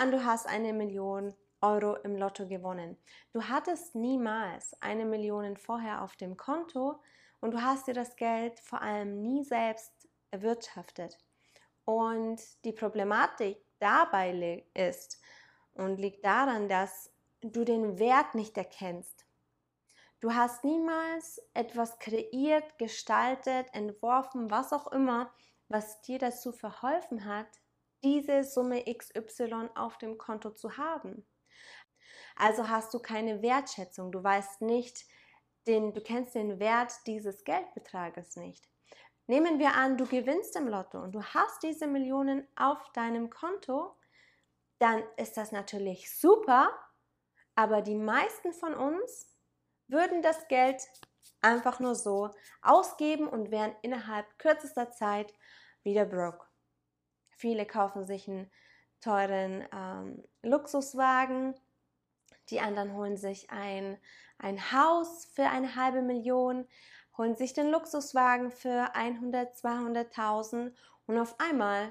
An, du hast eine Million Euro im Lotto gewonnen. Du hattest niemals eine Million vorher auf dem Konto und du hast dir das Geld vor allem nie selbst erwirtschaftet. Und die Problematik dabei ist und liegt daran, dass du den Wert nicht erkennst. Du hast niemals etwas kreiert, gestaltet, entworfen, was auch immer, was dir dazu verholfen hat, diese Summe XY auf dem Konto zu haben. Also hast du keine Wertschätzung, du weißt nicht, den, du kennst den Wert dieses Geldbetrages nicht. Nehmen wir an, du gewinnst im Lotto und du hast diese Millionen auf deinem Konto, dann ist das natürlich super, aber die meisten von uns würden das Geld einfach nur so ausgeben und wären innerhalb kürzester Zeit wieder broke. Viele kaufen sich einen teuren ähm, Luxuswagen, die anderen holen sich ein, ein Haus für eine halbe Million, holen sich den Luxuswagen für 100, 200.000 und auf einmal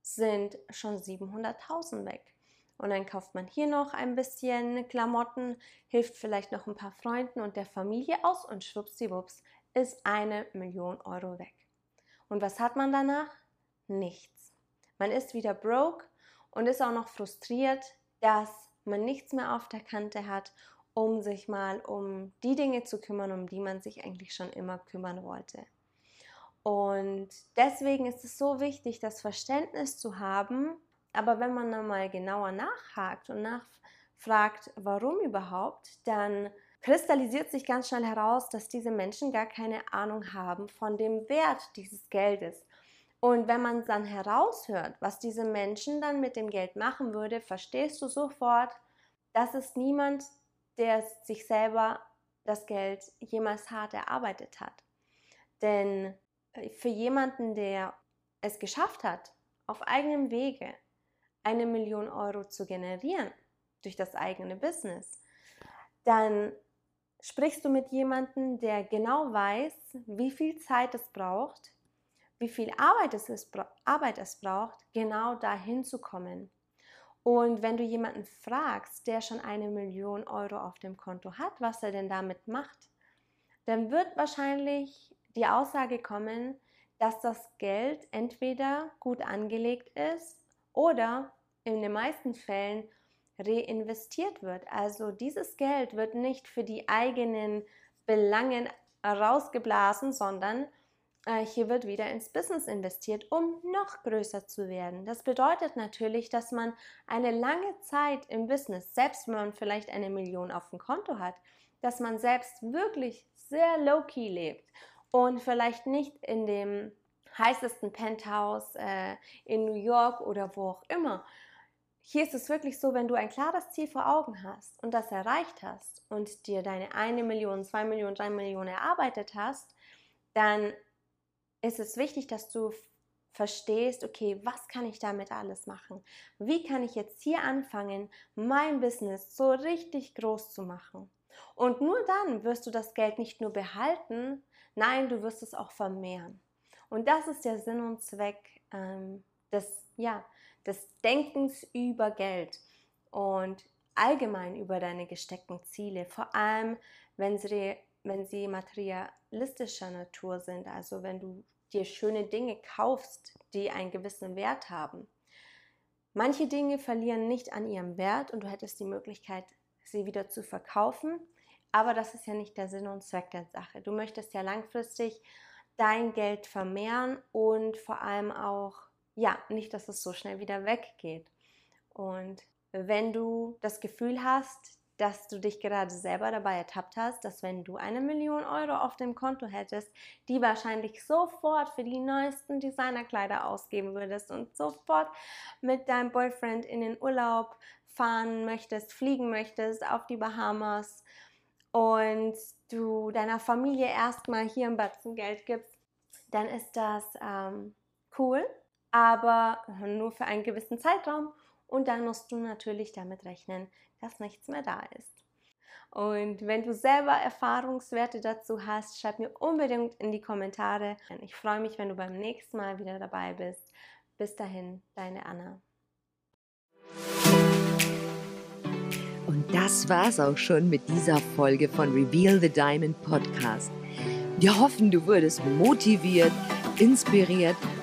sind schon 700.000 weg. Und dann kauft man hier noch ein bisschen Klamotten, hilft vielleicht noch ein paar Freunden und der Familie aus und schwuppsiwupps ist eine Million Euro weg. Und was hat man danach? Nichts. Man ist wieder broke und ist auch noch frustriert, dass man nichts mehr auf der Kante hat, um sich mal um die Dinge zu kümmern, um die man sich eigentlich schon immer kümmern wollte. Und deswegen ist es so wichtig, das Verständnis zu haben, aber wenn man dann mal genauer nachhakt und nachfragt, warum überhaupt, dann kristallisiert sich ganz schnell heraus, dass diese Menschen gar keine Ahnung haben von dem Wert dieses Geldes. Und wenn man dann heraushört, was diese Menschen dann mit dem Geld machen würde, verstehst du sofort, dass es niemand, der sich selber das Geld jemals hart erarbeitet hat. Denn äh, für jemanden, der es geschafft hat, auf eigenem Wege eine Million Euro zu generieren durch das eigene Business, dann sprichst du mit jemandem, der genau weiß, wie viel Zeit es braucht, wie viel Arbeit es, ist, Arbeit es braucht, genau dahin zu kommen. Und wenn du jemanden fragst, der schon eine Million Euro auf dem Konto hat, was er denn damit macht, dann wird wahrscheinlich die Aussage kommen, dass das Geld entweder gut angelegt ist oder in den meisten Fällen reinvestiert wird. Also dieses Geld wird nicht für die eigenen Belangen rausgeblasen, sondern hier wird wieder ins Business investiert, um noch größer zu werden. Das bedeutet natürlich, dass man eine lange Zeit im Business, selbst wenn man vielleicht eine Million auf dem Konto hat, dass man selbst wirklich sehr low-key lebt und vielleicht nicht in dem heißesten Penthouse äh, in New York oder wo auch immer, hier ist es wirklich so, wenn du ein klares Ziel vor Augen hast und das erreicht hast und dir deine eine Million, zwei Millionen, drei Millionen erarbeitet hast, dann ist es wichtig, dass du verstehst, okay, was kann ich damit alles machen? Wie kann ich jetzt hier anfangen, mein Business so richtig groß zu machen? Und nur dann wirst du das Geld nicht nur behalten, nein, du wirst es auch vermehren. Und das ist der Sinn und Zweck ähm, des, ja, des Denkens über Geld und allgemein über deine gesteckten Ziele, vor allem wenn sie, wenn sie materialistischer Natur sind, also wenn du dir schöne Dinge kaufst, die einen gewissen Wert haben. Manche Dinge verlieren nicht an ihrem Wert und du hättest die Möglichkeit, sie wieder zu verkaufen, aber das ist ja nicht der Sinn und Zweck der Sache. Du möchtest ja langfristig dein Geld vermehren und vor allem auch ja, nicht, dass es so schnell wieder weggeht. Und wenn du das Gefühl hast, dass du dich gerade selber dabei ertappt hast, dass wenn du eine Million Euro auf dem Konto hättest, die wahrscheinlich sofort für die neuesten Designerkleider ausgeben würdest und sofort mit deinem Boyfriend in den Urlaub fahren möchtest, fliegen möchtest auf die Bahamas und du deiner Familie erstmal hier ein Batzen Geld gibst, dann ist das ähm, cool, aber nur für einen gewissen Zeitraum und dann musst du natürlich damit rechnen, dass nichts mehr da ist. Und wenn du selber Erfahrungswerte dazu hast, schreib mir unbedingt in die Kommentare. Ich freue mich, wenn du beim nächsten Mal wieder dabei bist. Bis dahin, deine Anna. Und das war's auch schon mit dieser Folge von Reveal the Diamond Podcast. Wir hoffen, du wurdest motiviert, inspiriert